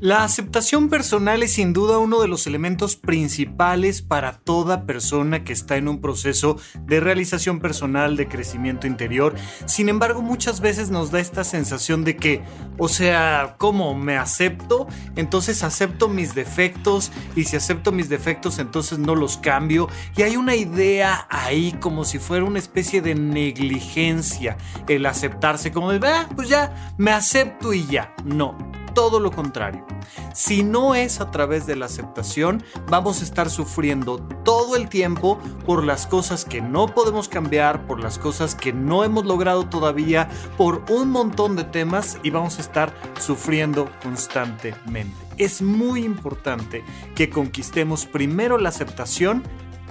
La aceptación personal es sin duda uno de los elementos principales para toda persona que está en un proceso de realización personal, de crecimiento interior. Sin embargo, muchas veces nos da esta sensación de que, o sea, ¿cómo me acepto? Entonces acepto mis defectos y si acepto mis defectos entonces no los cambio. Y hay una idea ahí como si fuera una especie de negligencia el aceptarse, como de, ah, pues ya, me acepto y ya. No todo lo contrario. Si no es a través de la aceptación, vamos a estar sufriendo todo el tiempo por las cosas que no podemos cambiar, por las cosas que no hemos logrado todavía, por un montón de temas y vamos a estar sufriendo constantemente. Es muy importante que conquistemos primero la aceptación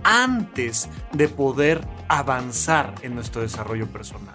antes de poder avanzar en nuestro desarrollo personal.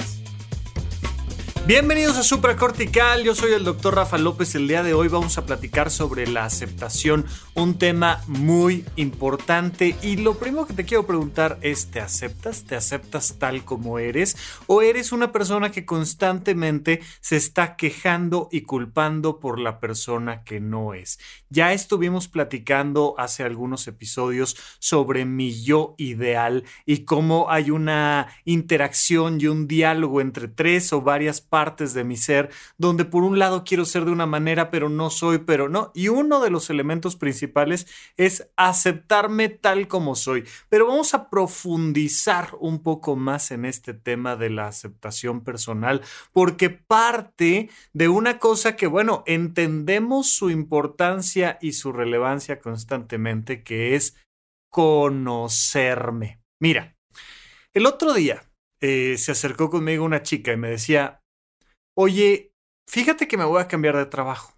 Bienvenidos a Supracortical, yo soy el doctor Rafa López. El día de hoy vamos a platicar sobre la aceptación, un tema muy importante. Y lo primero que te quiero preguntar es, ¿te aceptas? ¿Te aceptas tal como eres? ¿O eres una persona que constantemente se está quejando y culpando por la persona que no es? Ya estuvimos platicando hace algunos episodios sobre mi yo ideal y cómo hay una interacción y un diálogo entre tres o varias partes de mi ser, donde por un lado quiero ser de una manera, pero no soy, pero no. Y uno de los elementos principales es aceptarme tal como soy. Pero vamos a profundizar un poco más en este tema de la aceptación personal, porque parte de una cosa que, bueno, entendemos su importancia y su relevancia constantemente, que es conocerme. Mira, el otro día eh, se acercó conmigo una chica y me decía, oye, fíjate que me voy a cambiar de trabajo.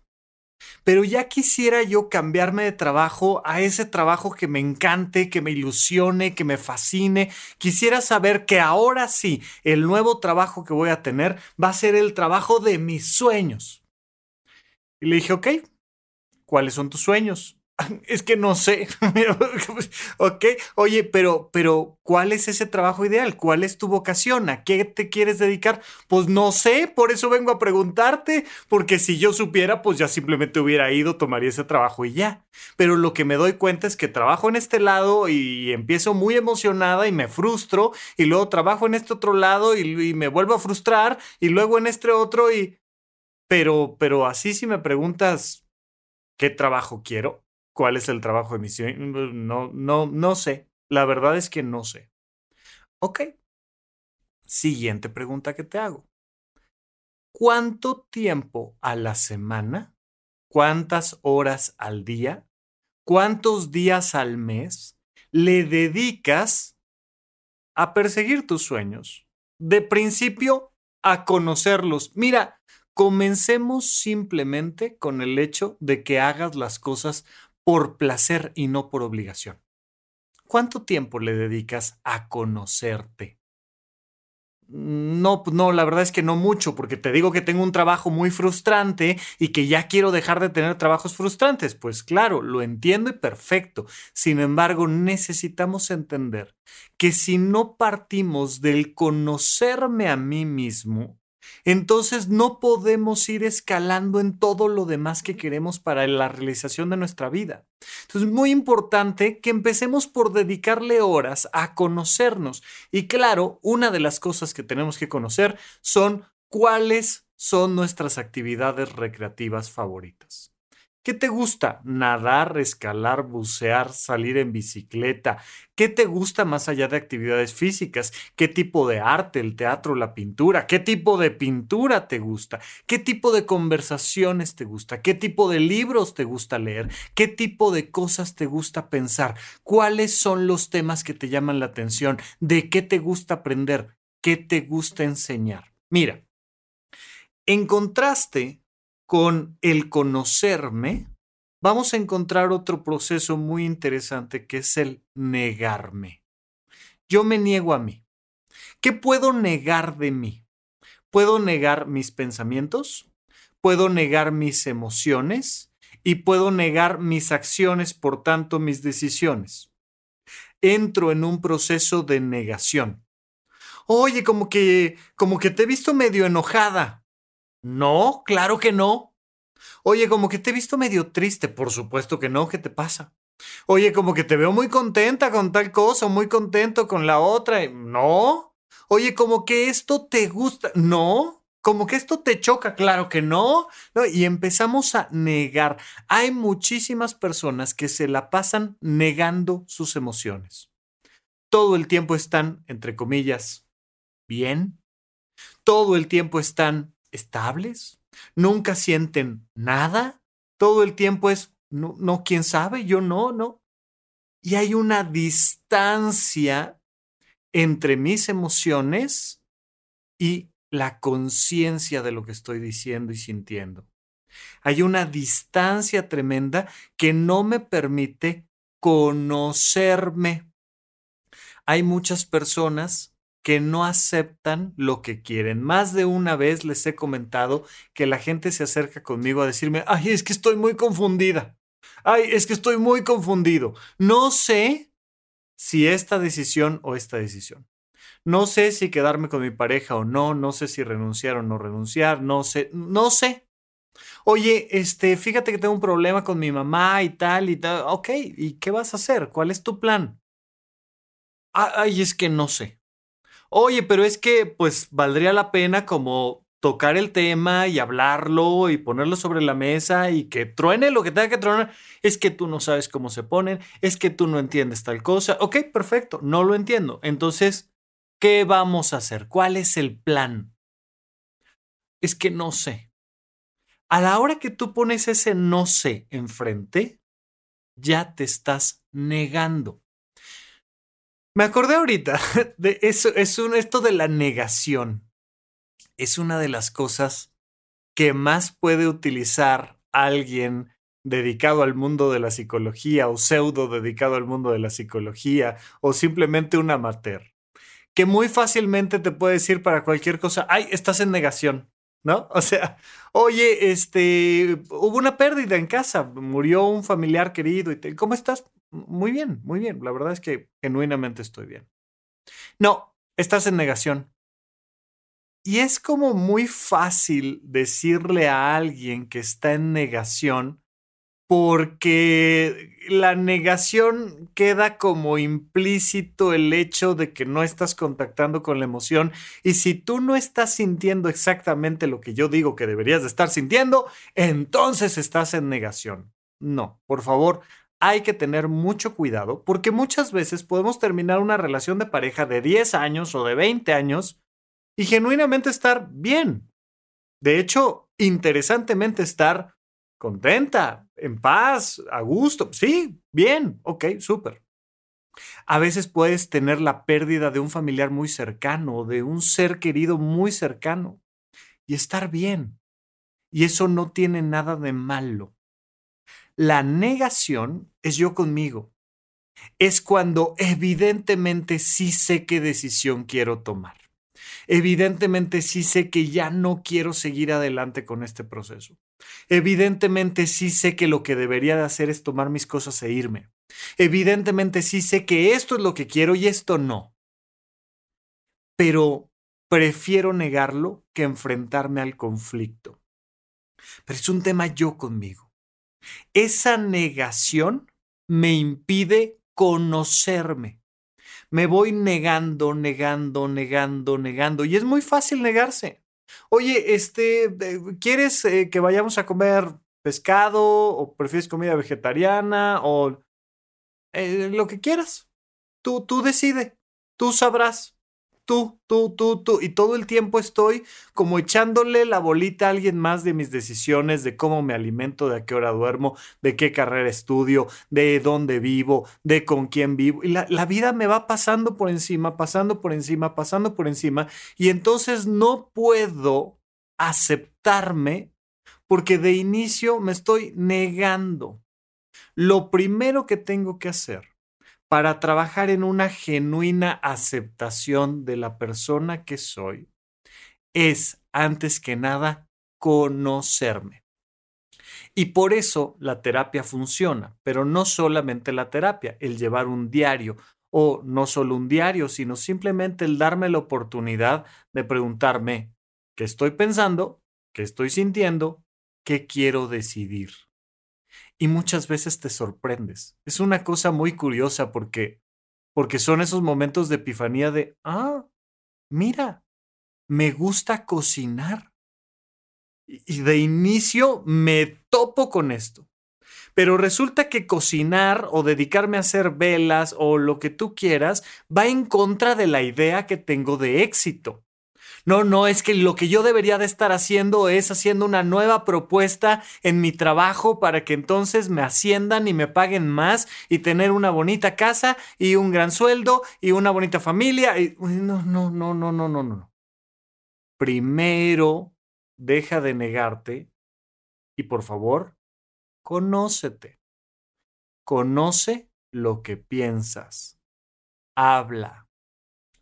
Pero ya quisiera yo cambiarme de trabajo a ese trabajo que me encante, que me ilusione, que me fascine. Quisiera saber que ahora sí, el nuevo trabajo que voy a tener va a ser el trabajo de mis sueños. Y le dije, ok, ¿cuáles son tus sueños? Es que no sé. ok, oye, pero, pero, ¿cuál es ese trabajo ideal? ¿Cuál es tu vocación? ¿A qué te quieres dedicar? Pues no sé, por eso vengo a preguntarte, porque si yo supiera, pues ya simplemente hubiera ido, tomaría ese trabajo y ya. Pero lo que me doy cuenta es que trabajo en este lado y empiezo muy emocionada y me frustro, y luego trabajo en este otro lado y, y me vuelvo a frustrar, y luego en este otro y... Pero, pero así si me preguntas, ¿qué trabajo quiero? Cuál es el trabajo de misión. No, no, no sé. La verdad es que no sé. Ok. Siguiente pregunta que te hago. ¿Cuánto tiempo a la semana? ¿Cuántas horas al día? ¿Cuántos días al mes le dedicas a perseguir tus sueños? De principio, a conocerlos. Mira, comencemos simplemente con el hecho de que hagas las cosas por placer y no por obligación. ¿Cuánto tiempo le dedicas a conocerte? No, no, la verdad es que no mucho, porque te digo que tengo un trabajo muy frustrante y que ya quiero dejar de tener trabajos frustrantes. Pues claro, lo entiendo y perfecto. Sin embargo, necesitamos entender que si no partimos del conocerme a mí mismo, entonces no podemos ir escalando en todo lo demás que queremos para la realización de nuestra vida. Entonces es muy importante que empecemos por dedicarle horas a conocernos. Y claro, una de las cosas que tenemos que conocer son cuáles son nuestras actividades recreativas favoritas. ¿Qué te gusta? Nadar, escalar, bucear, salir en bicicleta. ¿Qué te gusta más allá de actividades físicas? ¿Qué tipo de arte, el teatro, la pintura? ¿Qué tipo de pintura te gusta? ¿Qué tipo de conversaciones te gusta? ¿Qué tipo de libros te gusta leer? ¿Qué tipo de cosas te gusta pensar? ¿Cuáles son los temas que te llaman la atención? ¿De qué te gusta aprender? ¿Qué te gusta enseñar? Mira, en contraste con el conocerme, vamos a encontrar otro proceso muy interesante que es el negarme. Yo me niego a mí. ¿Qué puedo negar de mí? Puedo negar mis pensamientos, puedo negar mis emociones y puedo negar mis acciones, por tanto mis decisiones. Entro en un proceso de negación. Oye, como que como que te he visto medio enojada. No, claro que no. Oye, como que te he visto medio triste. Por supuesto que no. ¿Qué te pasa? Oye, como que te veo muy contenta con tal cosa, muy contento con la otra. No. Oye, como que esto te gusta. No. Como que esto te choca. Claro que no. no. Y empezamos a negar. Hay muchísimas personas que se la pasan negando sus emociones. Todo el tiempo están, entre comillas, bien. Todo el tiempo están estables, nunca sienten nada, todo el tiempo es, no, no, quién sabe, yo no, no. Y hay una distancia entre mis emociones y la conciencia de lo que estoy diciendo y sintiendo. Hay una distancia tremenda que no me permite conocerme. Hay muchas personas que no aceptan lo que quieren. Más de una vez les he comentado que la gente se acerca conmigo a decirme, ay, es que estoy muy confundida. Ay, es que estoy muy confundido. No sé si esta decisión o esta decisión. No sé si quedarme con mi pareja o no, no sé si renunciar o no renunciar, no sé, no sé. Oye, este, fíjate que tengo un problema con mi mamá y tal y tal. Ok, ¿y qué vas a hacer? ¿Cuál es tu plan? Ay, es que no sé oye, pero es que pues valdría la pena como tocar el tema y hablarlo y ponerlo sobre la mesa y que truene lo que tenga que tronar. Es que tú no sabes cómo se ponen, es que tú no entiendes tal cosa. Ok, perfecto, no lo entiendo. Entonces, ¿qué vamos a hacer? ¿Cuál es el plan? Es que no sé. A la hora que tú pones ese no sé enfrente, ya te estás negando. Me acordé ahorita de eso, es un, esto de la negación. Es una de las cosas que más puede utilizar alguien dedicado al mundo de la psicología o pseudo dedicado al mundo de la psicología o simplemente un amateur, que muy fácilmente te puede decir para cualquier cosa, ay, estás en negación, ¿no? O sea, oye, este, hubo una pérdida en casa, murió un familiar querido y te, ¿cómo estás? Muy bien, muy bien. La verdad es que genuinamente estoy bien. No, estás en negación. Y es como muy fácil decirle a alguien que está en negación porque la negación queda como implícito el hecho de que no estás contactando con la emoción y si tú no estás sintiendo exactamente lo que yo digo que deberías de estar sintiendo, entonces estás en negación. No, por favor, hay que tener mucho cuidado porque muchas veces podemos terminar una relación de pareja de 10 años o de 20 años y genuinamente estar bien. De hecho, interesantemente estar contenta, en paz, a gusto. Sí, bien, ok, súper. A veces puedes tener la pérdida de un familiar muy cercano, de un ser querido muy cercano, y estar bien. Y eso no tiene nada de malo. La negación es yo conmigo. Es cuando evidentemente sí sé qué decisión quiero tomar. Evidentemente sí sé que ya no quiero seguir adelante con este proceso. Evidentemente sí sé que lo que debería de hacer es tomar mis cosas e irme. Evidentemente sí sé que esto es lo que quiero y esto no. Pero prefiero negarlo que enfrentarme al conflicto. Pero es un tema yo conmigo. Esa negación me impide conocerme. Me voy negando, negando, negando, negando. Y es muy fácil negarse. Oye, este, eh, ¿quieres eh, que vayamos a comer pescado o prefieres comida vegetariana o eh, lo que quieras? Tú, tú decide, tú sabrás tú, tú, tú, tú. Y todo el tiempo estoy como echándole la bolita a alguien más de mis decisiones, de cómo me alimento, de a qué hora duermo, de qué carrera estudio, de dónde vivo, de con quién vivo. Y la, la vida me va pasando por encima, pasando por encima, pasando por encima. Y entonces no puedo aceptarme porque de inicio me estoy negando. Lo primero que tengo que hacer para trabajar en una genuina aceptación de la persona que soy es, antes que nada, conocerme. Y por eso la terapia funciona, pero no solamente la terapia, el llevar un diario, o no solo un diario, sino simplemente el darme la oportunidad de preguntarme qué estoy pensando, qué estoy sintiendo, qué quiero decidir. Y muchas veces te sorprendes. Es una cosa muy curiosa porque porque son esos momentos de epifanía de, ah, mira, me gusta cocinar. Y de inicio me topo con esto. Pero resulta que cocinar o dedicarme a hacer velas o lo que tú quieras va en contra de la idea que tengo de éxito. No, no, es que lo que yo debería de estar haciendo es haciendo una nueva propuesta en mi trabajo para que entonces me asciendan y me paguen más y tener una bonita casa y un gran sueldo y una bonita familia. Y... No, no, no, no, no, no, no. Primero, deja de negarte y por favor, Conócete. Conoce lo que piensas. Habla.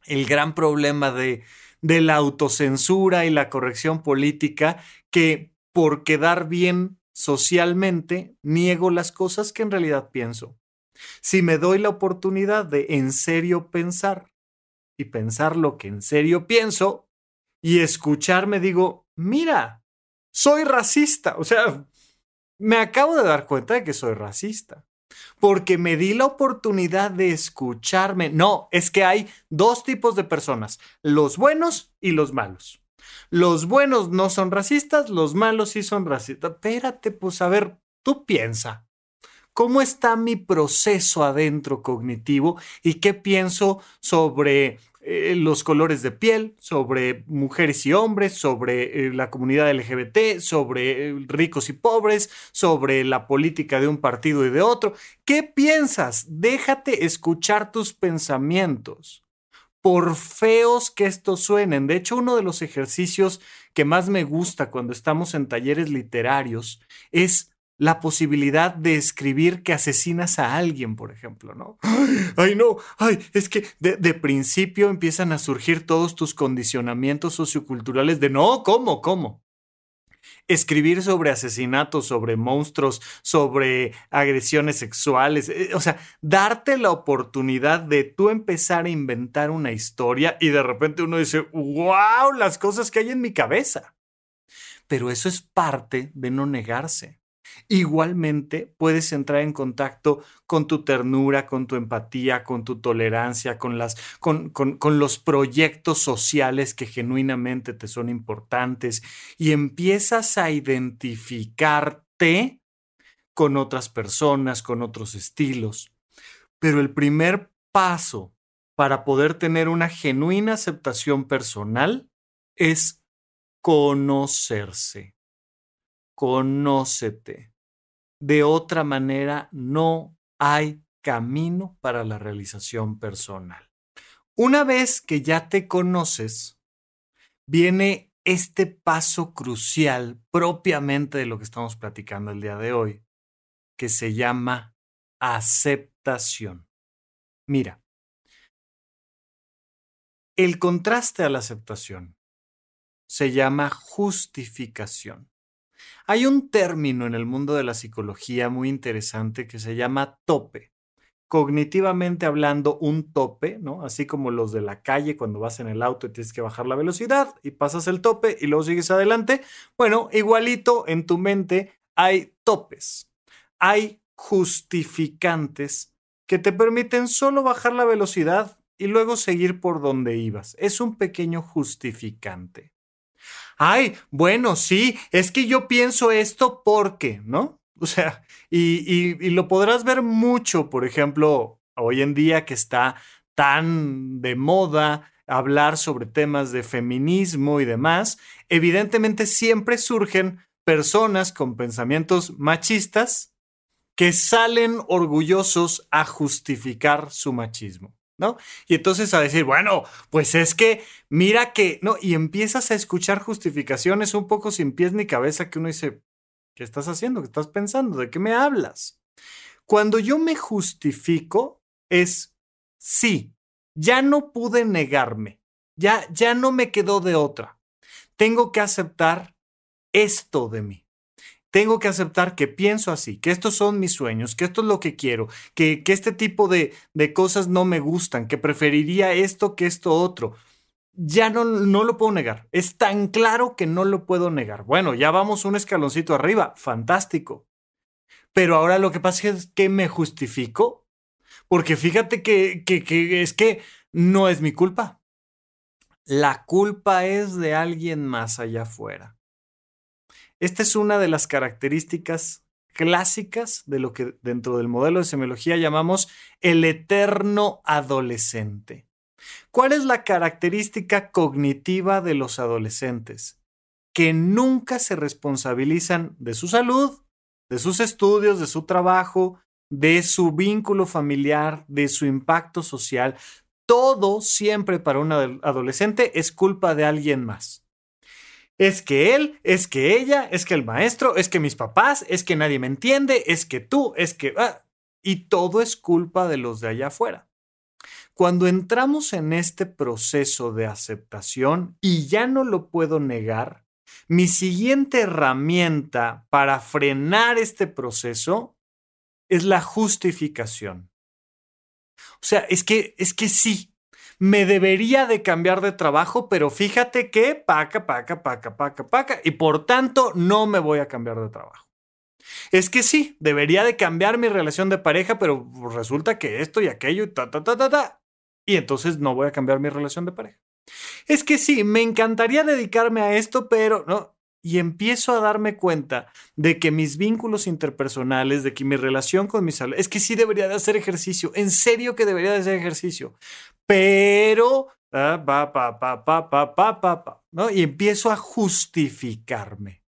El gran problema de, de la autocensura y la corrección política que por quedar bien socialmente niego las cosas que en realidad pienso. Si me doy la oportunidad de en serio pensar y pensar lo que en serio pienso y escucharme digo, mira, soy racista. O sea, me acabo de dar cuenta de que soy racista. Porque me di la oportunidad de escucharme. No, es que hay dos tipos de personas, los buenos y los malos. Los buenos no son racistas, los malos sí son racistas. Espérate, pues a ver, tú piensa. ¿Cómo está mi proceso adentro cognitivo y qué pienso sobre eh, los colores de piel, sobre mujeres y hombres, sobre eh, la comunidad LGBT, sobre eh, ricos y pobres, sobre la política de un partido y de otro. ¿Qué piensas? Déjate escuchar tus pensamientos. Por feos que estos suenen. De hecho, uno de los ejercicios que más me gusta cuando estamos en talleres literarios es la posibilidad de escribir que asesinas a alguien, por ejemplo, ¿no? Ay, no, ay, es que de, principio empiezan a surgir todos tus condicionamientos socioculturales de no, ¿cómo? ¿Cómo? Escribir sobre asesinatos, sobre monstruos, sobre agresiones sexuales, eh, o sea, darte la oportunidad de tú empezar a inventar una historia y de repente uno dice, wow, las cosas que hay en mi cabeza. Pero eso es parte de no negarse. Igualmente puedes entrar en contacto con tu ternura, con tu empatía, con tu tolerancia, con, las, con, con, con, los proyectos sociales que genuinamente te son importantes y empiezas a identificarte con otras personas, con otros estilos. Pero el primer paso para poder tener una genuina aceptación personal es conocerse conócete. De otra manera, no hay camino para la realización personal. Una vez que ya te conoces, viene este paso crucial propiamente de lo que estamos platicando el día de hoy, que se llama aceptación. Mira, el contraste a la aceptación se llama justificación. Hay un término en el mundo de la psicología muy interesante que se llama tope. Cognitivamente hablando, un tope, ¿no? Así como los de la calle cuando vas en el auto y tienes que bajar la velocidad y pasas el tope y luego sigues adelante. Bueno, igualito en tu mente hay topes. Hay justificantes que te permiten solo bajar la velocidad y luego seguir por donde ibas. Es un pequeño justificante ay, bueno, sí, es que yo pienso esto porque, ¿no? O sea, y, y, lo podrás ver mucho, por ejemplo, hoy en día que está tan de moda hablar sobre temas de feminismo y demás, evidentemente siempre surgen personas con pensamientos machistas que salen orgullosos a justificar su machismo. Y entonces a decir, bueno, pues es que mira que, ¿no? Y empiezas a escuchar justificaciones un poco sin pies ni cabeza que uno dice, ¿Qué estás haciendo? ¿Qué estás pensando? ¿De qué me hablas? Cuando yo me justifico es sí, ya no pude negarme, ya, ya no me quedó de otra. Tengo que aceptar esto de mí. Tengo que aceptar que pienso así, que estos son mis sueños, que esto es lo que quiero, que, que este tipo de, de cosas no me gustan, que preferiría esto que esto otro ya no, no lo puedo negar. Es tan claro que no lo puedo negar. Bueno, ya vamos un escaloncito arriba. Fantástico. Pero ahora lo que pasa es que me justifico. Porque fíjate que, que, que es que no es mi culpa. La culpa es de alguien más allá afuera. Esta es una de las características clásicas de lo que dentro del modelo de semiología llamamos el eterno adolescente. ¿Cuál es la característica cognitiva de los adolescentes? Que nunca se responsabilizan de su salud, de sus estudios, de su trabajo, de su vínculo familiar, de su impacto social. Todo siempre para un adolescente es culpa de alguien más. Es que él, es que ella, es que el maestro, es que mis papás, es que nadie me entiende, es que tú, es que... Ah, y todo es culpa de los de allá afuera. Cuando entramos en este proceso de aceptación y ya no lo puedo negar, mi siguiente herramienta para frenar este proceso es la justificación. O sea, es que, es que sí, me debería de cambiar de trabajo, pero fíjate que paca, paca, paca, paca, paca, y por tanto no me voy a cambiar de trabajo. Es que sí, debería de cambiar mi relación de pareja, pero resulta que esto y aquello y ta, ta, ta, ta, ta y entonces no voy a cambiar mi relación de pareja. Es que sí, me encantaría dedicarme a esto, pero no. Y empiezo a darme cuenta de que mis vínculos interpersonales, de que mi relación con mis es que sí debería de hacer ejercicio, en serio que debería de hacer ejercicio, pero ¿ah? pa, pa, pa, pa, pa, pa, pa, ¿no? Y empiezo a justificarme.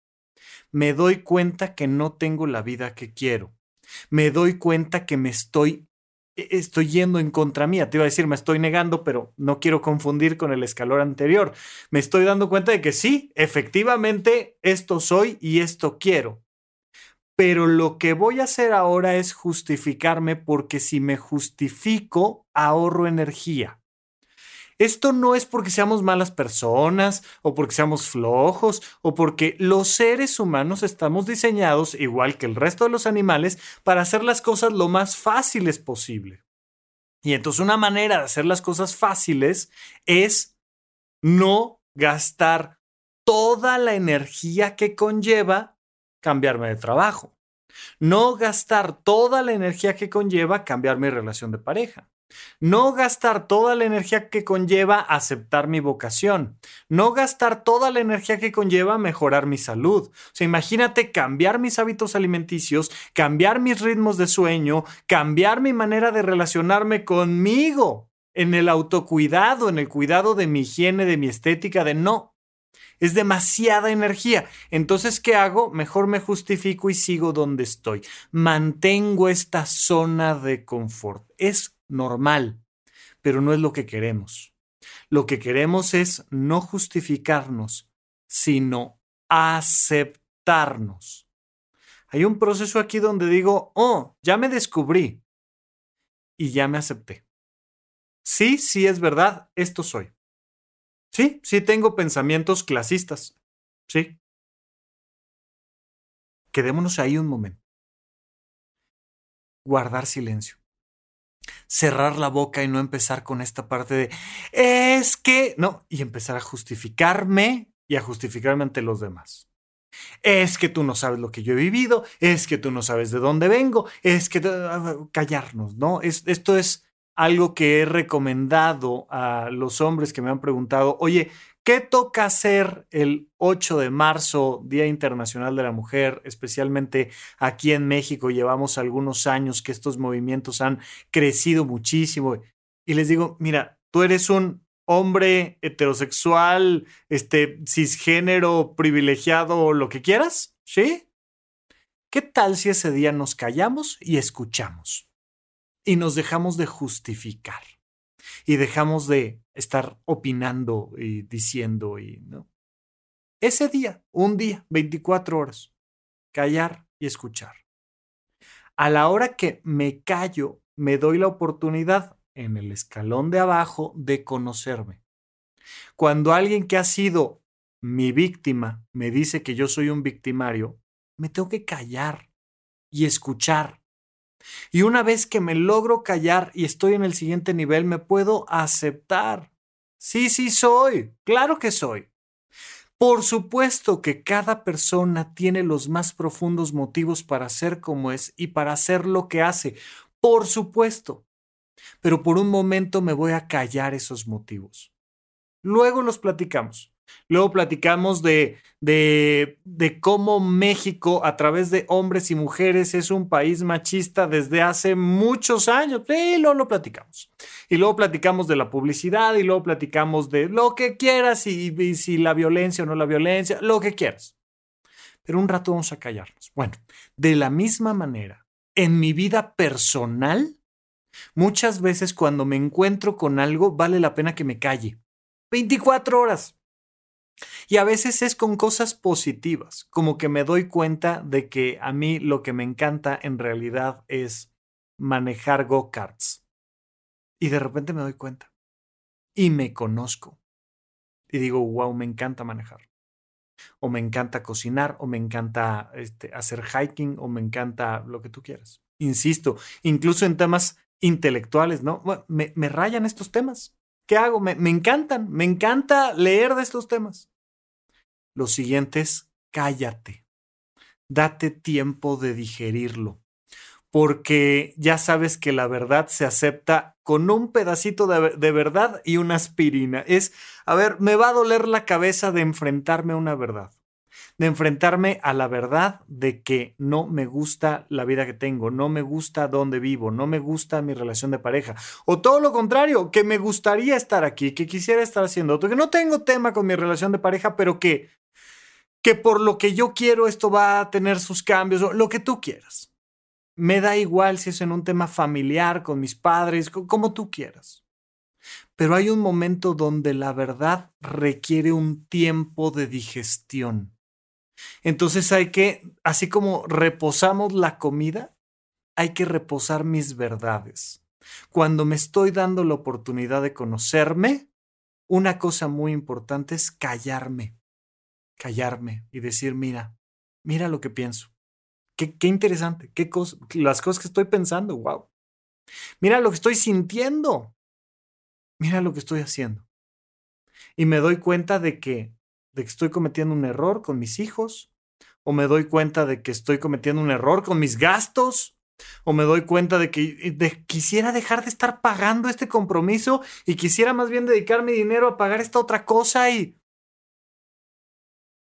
Me doy cuenta que no tengo la vida que quiero. Me doy cuenta que me estoy e, estoy yendo en contra mía. Te iba a decir, me estoy negando, pero no quiero confundir con el escalón anterior. Me estoy dando cuenta de que sí, efectivamente, esto soy y esto quiero. Pero lo que voy a hacer ahora es justificarme porque si me justifico, ahorro energía. Esto no es porque seamos malas personas o porque seamos flojos o porque los seres humanos estamos diseñados, igual que el resto de los animales, para hacer las cosas lo más fáciles posible. Y entonces una manera de hacer las cosas fáciles es no gastar toda la energía que conlleva cambiarme de trabajo. No gastar toda la energía que conlleva cambiar mi relación de pareja. No gastar toda la energía que conlleva aceptar mi vocación. No gastar toda la energía que conlleva mejorar mi salud. O sea, imagínate cambiar mis hábitos alimenticios, cambiar mis ritmos de sueño, cambiar mi manera de relacionarme conmigo en el autocuidado, en el cuidado de mi higiene, de mi estética, de no. Es demasiada energía. Entonces, ¿qué hago? Mejor me justifico y sigo donde estoy. Mantengo esta zona de confort. Es normal, pero no es lo que queremos. Lo que queremos es no justificarnos, sino aceptarnos. Hay un proceso aquí donde digo, oh, ya me descubrí y ya me acepté. Sí, sí es verdad, esto soy. Sí, sí tengo pensamientos clasistas. Sí. Quedémonos ahí un momento. Guardar silencio cerrar la boca y no empezar con esta parte de es que no, y empezar a justificarme y a justificarme ante los demás. Es que tú no sabes lo que yo he vivido, es que tú no sabes de dónde vengo, es que ah, callarnos, ¿no? Es, esto es algo que he recomendado a los hombres que me han preguntado, oye, ¿Qué toca hacer el 8 de marzo, Día Internacional de la Mujer? Especialmente aquí en México llevamos algunos años que estos movimientos han crecido muchísimo. Y les digo, mira, tú eres un hombre heterosexual, este, cisgénero, privilegiado, lo que quieras, ¿sí? ¿Qué tal si ese día nos callamos y escuchamos? Y nos dejamos de justificar y dejamos de estar opinando y diciendo y no. Ese día, un día, 24 horas. callar y escuchar. A la hora que me callo, me doy la oportunidad en el escalón de abajo de conocerme. Cuando alguien que ha sido mi víctima me dice que yo soy un victimario, me tengo que callar y escuchar. Y una vez que me logro callar y estoy en el siguiente nivel, me puedo aceptar. Sí, sí soy, claro que soy. Por supuesto que cada persona tiene los más profundos motivos para ser como es y para hacer lo que hace. Por supuesto. Pero por un momento me voy a callar esos motivos. Luego los platicamos. Luego platicamos de, de, de, cómo México, a través de hombres y mujeres, es un país machista desde hace muchos años. Sí, luego lo platicamos. Y luego platicamos de la publicidad y luego platicamos de lo que quieras y, y si la violencia o no la violencia, lo que quieras. Pero un rato vamos a callarnos. Bueno, de la misma manera, en mi vida personal, muchas veces cuando me encuentro con algo, vale la pena que me calle. 24 horas. Y a veces es con cosas positivas, como que me doy cuenta de que a mí lo que me encanta en realidad es manejar go-karts. Y de repente me doy cuenta. Y me conozco. Y digo, wow, me encanta manejar. O me encanta cocinar, o me encanta este, hacer hiking, o me encanta lo que tú quieras. Insisto, incluso en temas intelectuales, ¿no? me, me rayan estos temas. ¿Qué hago? Me, me encantan, me encanta leer de estos temas. Lo siguiente es cállate. Date tiempo de digerirlo. Porque ya sabes que la verdad se acepta con un pedacito de, de, verdad y una aspirina. Es, a ver, me va a doler la cabeza de enfrentarme a una verdad de enfrentarme a la verdad de que no me gusta la vida que tengo, no me gusta dónde vivo, no me gusta mi relación de pareja. O todo lo contrario, que me gustaría estar aquí, que quisiera estar haciendo otro, que no tengo tema con mi relación de pareja, pero que, que por lo que yo quiero esto va a tener sus cambios, lo que tú quieras. Me da igual si es en un tema familiar, con mis padres, como tú quieras. Pero hay un momento donde la verdad requiere un tiempo de digestión. Entonces hay que, así como reposamos la comida, hay que reposar mis verdades. Cuando me estoy dando la oportunidad de conocerme, una cosa muy importante es callarme, callarme y decir, mira, mira lo que pienso. Qué, qué interesante, qué las cosas que estoy pensando, wow. Mira lo que estoy sintiendo. Mira lo que estoy haciendo. Y me doy cuenta de que de que estoy cometiendo un error con mis hijos, o me doy cuenta de que estoy cometiendo un error con mis gastos, o me doy cuenta de que quisiera dejar de estar pagando este compromiso y quisiera más bien dedicar mi dinero a pagar esta otra cosa y,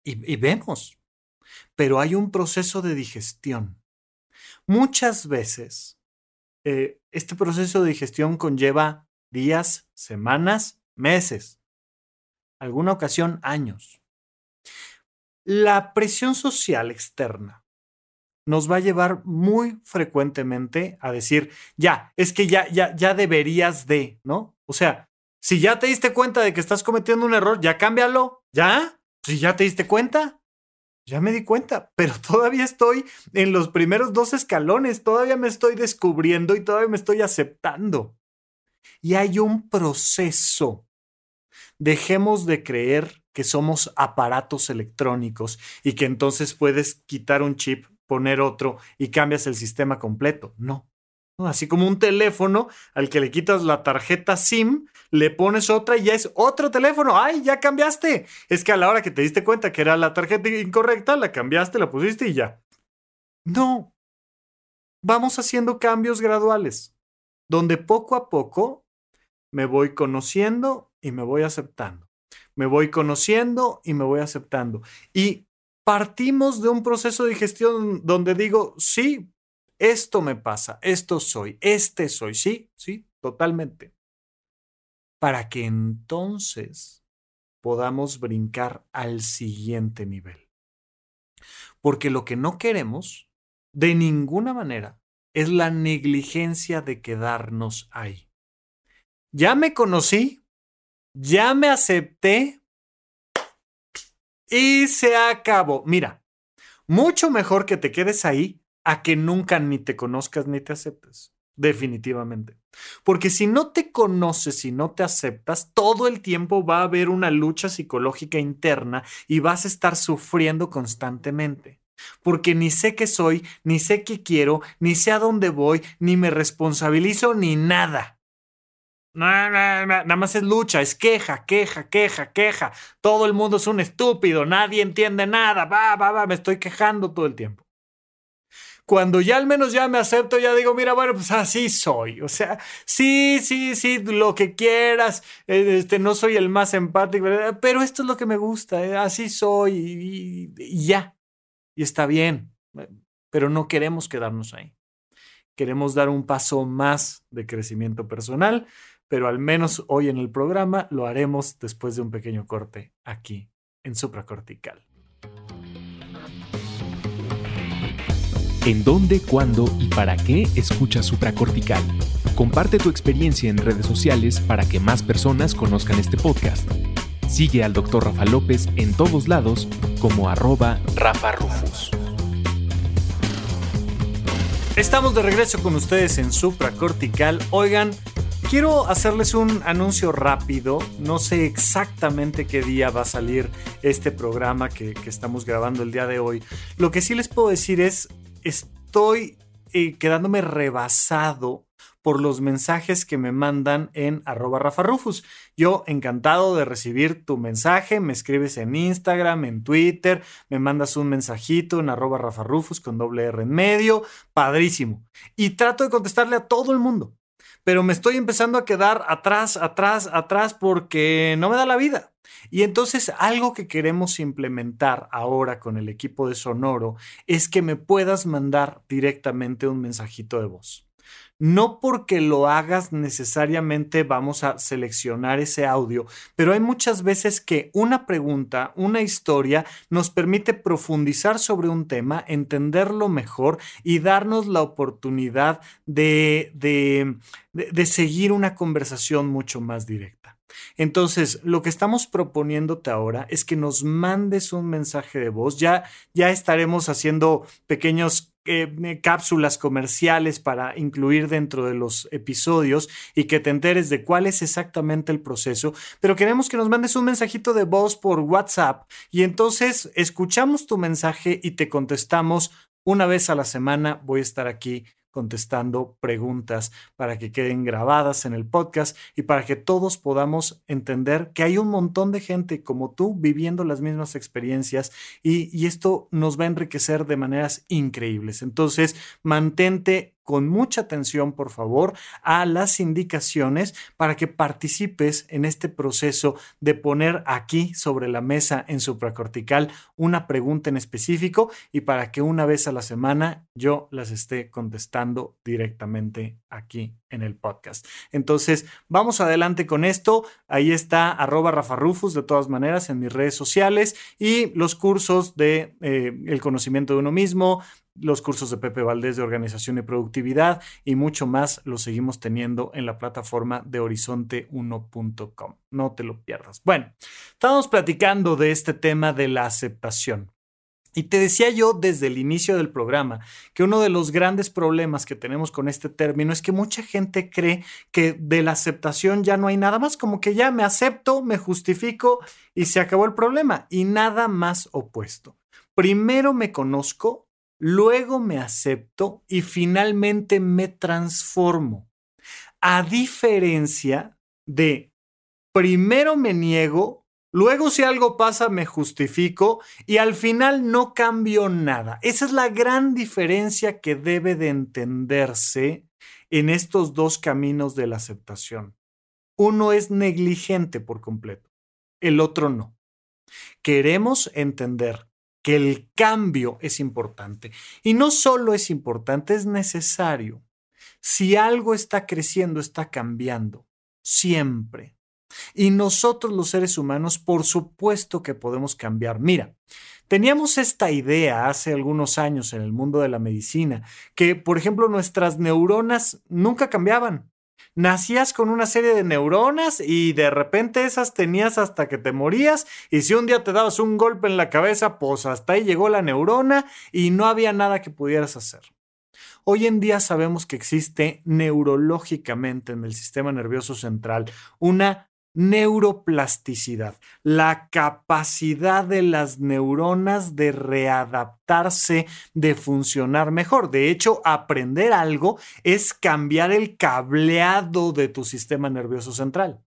y, vemos. Pero hay un proceso de digestión. Muchas veces eh, este proceso de digestión conlleva días, semanas, meses alguna ocasión años. La presión social externa nos va a llevar muy frecuentemente a decir, ya, es que ya, ya, ya deberías de, ¿no? O sea, si ya te diste cuenta de que estás cometiendo un error, ya cámbialo, ¿ya? Si ya te diste cuenta, ya me di cuenta, pero todavía estoy en los primeros dos escalones, todavía me estoy descubriendo y todavía me estoy aceptando. Y hay un proceso dejemos de creer que somos aparatos electrónicos y que entonces puedes quitar un chip, poner otro y cambias el sistema completo. No. Así como un teléfono al que le quitas la tarjeta SIM, le pones otra y ya es otro teléfono. ¡Ay, ya cambiaste! Es que a la hora que te diste cuenta que era la tarjeta incorrecta, la cambiaste, la pusiste y ya. No. Vamos haciendo cambios graduales, donde poco a poco me voy conociendo y me voy aceptando. Me voy conociendo y me voy aceptando. Y partimos de un proceso de digestión donde digo, sí, esto me pasa, esto soy, este soy, sí, sí, totalmente. Para que entonces podamos brincar al siguiente nivel. Porque lo que no queremos, de ninguna manera, es la negligencia de quedarnos ahí. Ya me conocí, ya me acepté y se acabó. Mira, Mucho mejor que te quedes ahí a que nunca ni te conozcas ni te aceptes. Definitivamente. Porque si no te conoces y no te aceptas, todo el tiempo va a haber una lucha psicológica interna y vas a estar sufriendo constantemente. Porque ni sé qué soy, ni sé qué quiero, ni sé a dónde voy, ni me responsabilizo, ni nada. Nada más es lucha, es queja, queja, queja, queja. Todo el mundo es un estúpido, nadie entiende nada. Va, va, va, me estoy quejando todo el tiempo cuando ya al menos ya me acepto, ya digo, mira, bueno, pues así soy. O sea, sí, sí, sí, lo que quieras. Este, no soy el más empático, pero esto es lo que me gusta. Eh, así soy y, ya. Y está bien. Pero no queremos quedarnos ahí. Queremos dar un paso más de crecimiento personal, pero al menos hoy en el programa lo haremos después de un pequeño corte aquí en supracortical. ¿En dónde, cuándo y para qué escuchas supracortical? Comparte tu experiencia en redes sociales para que más personas conozcan este podcast. Sigue al Dr. Rafa López en todos lados como arroba Rafa Rufus. Estamos de regreso con ustedes en Supracortical. Oigan, quiero hacerles un anuncio rápido. No sé exactamente qué día va a salir este programa que, que, estamos grabando el día de hoy. Lo que sí les puedo decir es, estoy eh, quedándome rebasado por los mensajes que me mandan en arroba Rafa Rufus. Yo encantado de recibir tu mensaje, me escribes en Instagram, en Twitter, me mandas un mensajito en arroba Rafa Rufus con doble R en medio, padrísimo. Y trato de contestarle a todo el mundo, pero me estoy empezando a quedar atrás, atrás, atrás porque no me da la vida. Y entonces algo que queremos implementar ahora con el equipo de Sonoro es que me puedas mandar directamente un mensajito de voz. No porque lo hagas necesariamente vamos a seleccionar ese audio, pero hay muchas veces que una pregunta, una historia nos permite profundizar sobre un tema, entenderlo mejor y darnos la oportunidad de, de, seguir una conversación mucho más directa. Entonces, lo que estamos proponiéndote ahora es que nos mandes un mensaje de voz. Ya, ya estaremos haciendo pequeños eh, cápsulas comerciales para incluir dentro de los episodios y que te enteres de cuál es exactamente el proceso, pero queremos que nos mandes un mensajito de voz por WhatsApp y entonces escuchamos tu mensaje y te contestamos una vez a la semana. Voy a estar aquí contestando preguntas para que queden grabadas en el podcast y para que todos podamos entender que hay un montón de gente como tú viviendo las mismas experiencias y, y esto nos va a enriquecer de maneras increíbles. Entonces, mantente con mucha atención, por favor, a las indicaciones para que participes en este proceso de poner aquí sobre la mesa en supracortical una pregunta en específico y para que una vez a la semana yo las esté contestando directamente aquí en el podcast. Entonces, vamos adelante con esto. Ahí está arroba Rafa Rufus de todas maneras en mis redes sociales y los cursos de eh, el conocimiento de uno mismo, los cursos de Pepe Valdés de organización y productividad y mucho más lo seguimos teniendo en la plataforma de horizonte1.com. No te lo pierdas. Bueno, estamos platicando de este tema de la aceptación. Y te decía yo desde el inicio del programa que uno de los grandes problemas que tenemos con este término es que mucha gente cree que de la aceptación ya no hay nada más, como que ya me acepto, me justifico y se acabó el problema. Y nada más opuesto. Primero me conozco luego me acepto y finalmente me transformo. A diferencia de primero me niego, luego si algo pasa me justifico y al final no cambio nada. Esa es la gran diferencia que debe de entenderse en estos dos caminos de la aceptación. Uno es negligente por completo, el otro no. Queremos entender que el cambio es importante. Y no solo es importante, es necesario. Si algo está creciendo, está cambiando, siempre. Y nosotros los seres humanos, por supuesto que podemos cambiar. Mira, teníamos esta idea hace algunos años en el mundo de la medicina, que, por ejemplo, nuestras neuronas nunca cambiaban. Nacías con una serie de neuronas y de repente esas tenías hasta que te morías y si un día te dabas un golpe en la cabeza, pues hasta ahí llegó la neurona y no había nada que pudieras hacer. Hoy en día sabemos que existe neurológicamente en el sistema nervioso central una neuroplasticidad, la capacidad de las neuronas de readaptarse, de funcionar mejor. De hecho, aprender algo es cambiar el cableado de tu sistema nervioso central.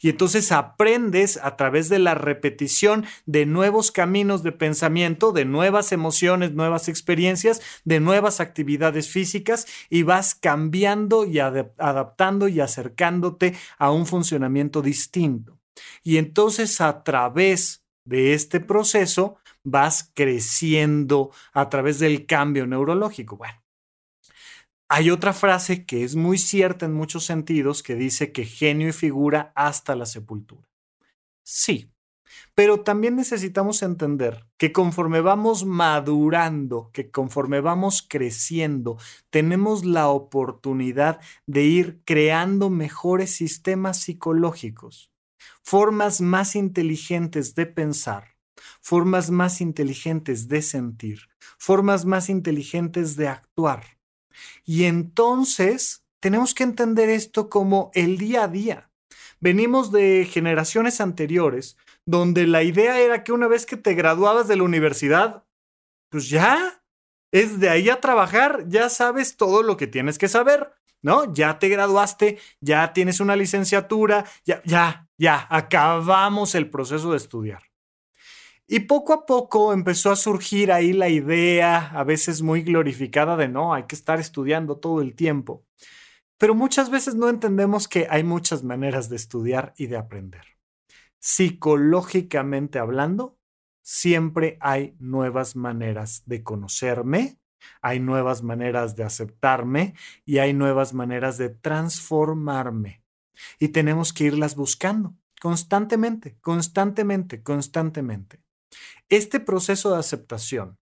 Y entonces aprendes a través de la repetición de nuevos caminos de pensamiento, de nuevas emociones, nuevas experiencias, de nuevas actividades físicas y vas cambiando y adaptando y acercándote a un funcionamiento distinto. Y entonces a través de este proceso vas creciendo a través del cambio neurológico. Bueno, hay otra frase que es muy cierta en muchos sentidos que dice que genio y figura hasta la sepultura. Sí, pero también necesitamos entender que conforme vamos madurando, que conforme vamos creciendo, tenemos la oportunidad de ir creando mejores sistemas psicológicos, formas más inteligentes de pensar, formas más inteligentes de sentir, formas más inteligentes de actuar y entonces tenemos que entender esto como el día a día. Venimos de generaciones anteriores donde la idea era que una vez que te graduabas de la universidad, pues ya, es de ahí a trabajar, ya sabes todo lo que tienes que saber, ¿no? Ya te graduaste, ya tienes una licenciatura, ya, ya, ya, acabamos el proceso de estudiar. Y poco a poco empezó a surgir ahí la idea, a veces muy glorificada, de no, hay que estar estudiando todo el tiempo. Pero muchas veces no entendemos que hay muchas maneras de estudiar y de aprender. Psicológicamente hablando, siempre hay nuevas maneras de conocerme, hay nuevas maneras de aceptarme y hay nuevas maneras de transformarme. Y tenemos que irlas buscando constantemente, constantemente, constantemente. Este proceso de aceptación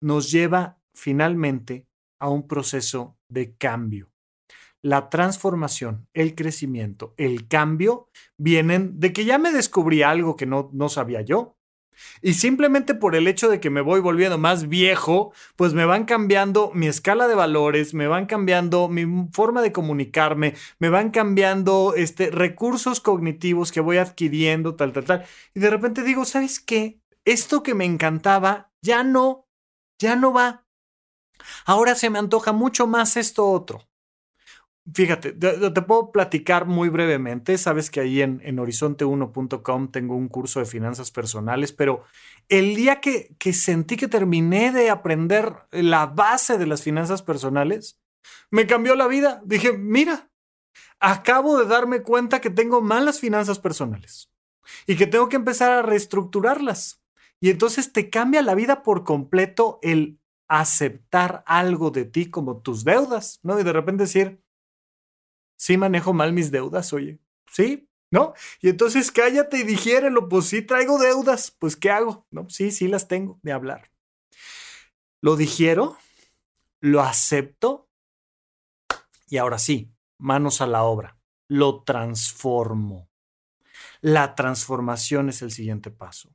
nos lleva finalmente a un proceso de cambio. La transformación, el crecimiento, el cambio vienen de que ya me descubrí algo que no, no sabía yo. Y simplemente por el hecho de que me voy volviendo más viejo, pues me van cambiando mi escala de valores, me van cambiando mi forma de comunicarme, me van cambiando este, recursos cognitivos que voy adquiriendo, tal, tal, tal. Y de repente digo, ¿sabes qué? Esto que me encantaba ya no, ya no va. Ahora se me antoja mucho más esto otro. Fíjate, te, puedo platicar muy brevemente. Sabes que ahí en, horizonte1.com tengo un curso de finanzas personales, pero el día que, que sentí que terminé de aprender la base de las finanzas personales, me cambió la vida. Dije, mira, acabo de darme cuenta que tengo malas finanzas personales y que tengo que empezar a reestructurarlas. Y entonces te cambia la vida por completo el aceptar algo de ti como tus deudas, ¿no? Y de repente decir, sí manejo mal mis deudas, oye, sí, ¿no? Y entonces cállate y digiérelo, pues sí traigo deudas, pues ¿qué hago? No, sí, sí las tengo de hablar. Lo digiero, lo acepto y ahora sí, manos a la obra, lo transformo. La transformación es el siguiente paso.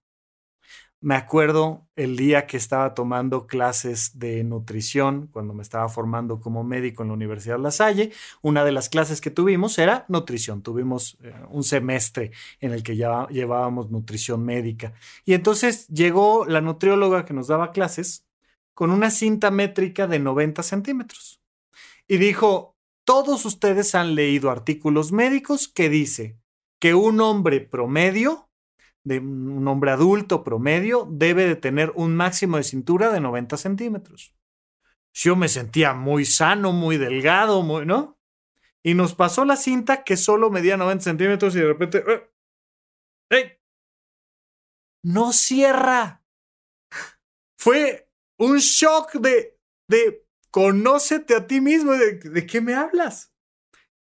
Me acuerdo el día que estaba tomando clases de nutrición, cuando me estaba formando como médico en la Universidad La Salle, una de las clases que tuvimos era nutrición. Tuvimos eh, un semestre en el que ya llevábamos nutrición médica. Y entonces llegó la nutrióloga que nos daba clases con una cinta métrica de 90 centímetros. Y dijo, todos ustedes han leído artículos médicos que dice que un hombre promedio de un hombre adulto promedio debe de tener un máximo de cintura de 90 centímetros. Yo me sentía muy sano, muy delgado, muy, ¿no? Y nos pasó la cinta que solo medía 90 centímetros y de repente... ¡Eh! No cierra. Fue un shock de, de conócete a ti mismo, de, de qué me hablas.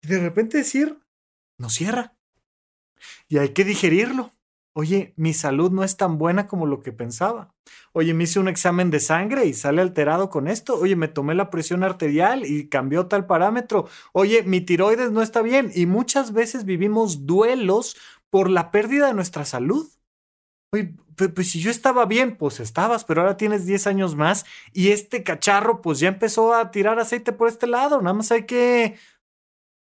Y de repente decir, no cierra. Y hay que digerirlo Oye, mi salud no es tan buena como lo que pensaba. Oye, me hice un examen de sangre y sale alterado con esto. Oye, me tomé la presión arterial y cambió tal parámetro. Oye, mi tiroides no está bien. Y muchas veces vivimos duelos por la pérdida de nuestra salud. Oye, pues si yo estaba bien, pues estabas, pero ahora tienes 10 años más y este cacharro pues ya empezó a tirar aceite por este lado. Nada más hay que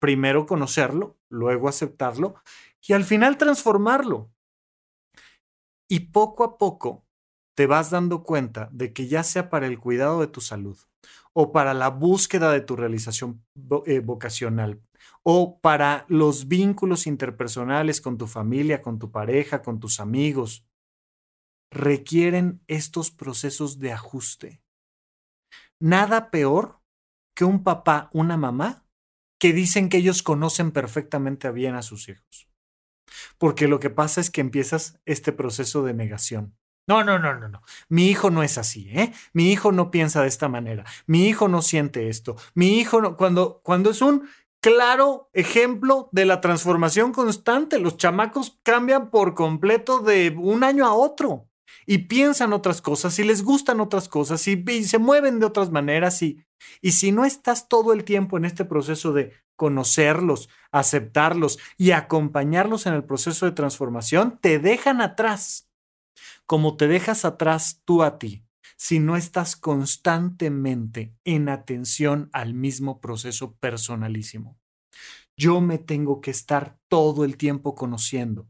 primero conocerlo, luego aceptarlo y al final transformarlo. Y poco a poco te vas dando cuenta de que ya sea para el cuidado de tu salud o para la búsqueda de tu realización eh, vocacional o para los vínculos interpersonales con tu familia, con tu pareja, con tus amigos, requieren estos procesos de ajuste. Nada peor que un papá, una mamá, que dicen que ellos conocen perfectamente bien a sus hijos. Porque lo que pasa es que empiezas este proceso de negación. No, no, no, no, no. Mi hijo no es así, ¿eh? Mi hijo no piensa de esta manera. Mi hijo no siente esto. Mi hijo no. Cuando, cuando es un claro ejemplo de la transformación constante, los chamacos cambian por completo de un año a otro y piensan otras cosas y les gustan otras cosas y, y se mueven de otras maneras y, y si no estás todo el tiempo en este proceso de conocerlos, aceptarlos y acompañarlos en el proceso de transformación, te dejan atrás, como te dejas atrás tú a ti, si no estás constantemente en atención al mismo proceso personalísimo. Yo me tengo que estar todo el tiempo conociendo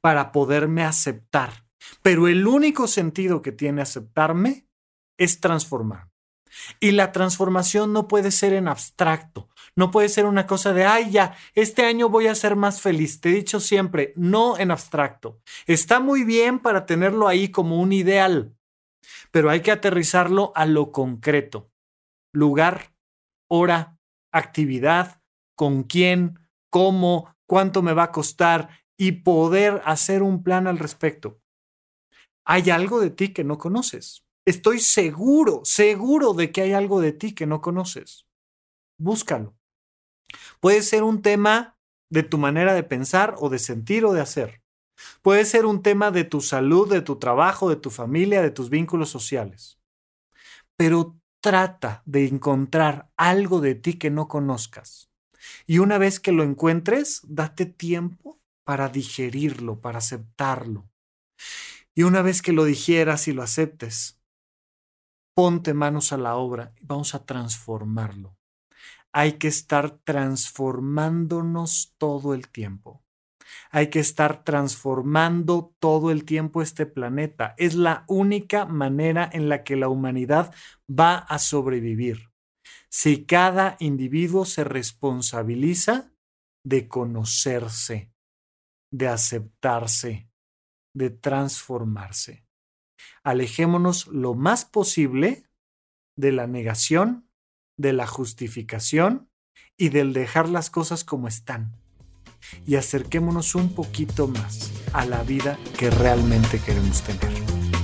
para poderme aceptar, pero el único sentido que tiene aceptarme es transformar. Y la transformación no puede ser en abstracto, no puede ser una cosa de, ay, ya, este año voy a ser más feliz. Te he dicho siempre, no en abstracto. Está muy bien para tenerlo ahí como un ideal, pero hay que aterrizarlo a lo concreto. Lugar, hora, actividad, con quién, cómo, cuánto me va a costar y poder hacer un plan al respecto. Hay algo de ti que no conoces. Estoy seguro, seguro de que hay algo de ti que no conoces. Búscalo. Puede ser un tema de tu manera de pensar o de sentir o de hacer. Puede ser un tema de tu salud, de tu trabajo, de tu familia, de tus vínculos sociales. Pero trata de encontrar algo de ti que no conozcas. Y una vez que lo encuentres, date tiempo para digerirlo, para aceptarlo. Y una vez que lo digieras y lo aceptes, ponte manos a la obra y vamos a transformarlo. Hay que estar transformándonos todo el tiempo. Hay que estar transformando todo el tiempo este planeta. Es la única manera en la que la humanidad va a sobrevivir. Si cada individuo se responsabiliza de conocerse, de aceptarse, de transformarse alejémonos lo más posible de la negación, de la justificación y del dejar las cosas como están. Y acerquémonos un poquito más a la vida que realmente queremos tener.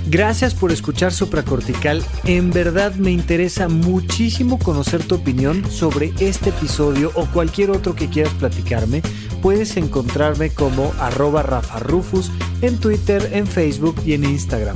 Gracias por escuchar Supracortical. En verdad me interesa muchísimo conocer tu opinión sobre este episodio o cualquier otro que quieras platicarme. Puedes encontrarme como arroba Rafa Rufus en Twitter, en Facebook y en Instagram.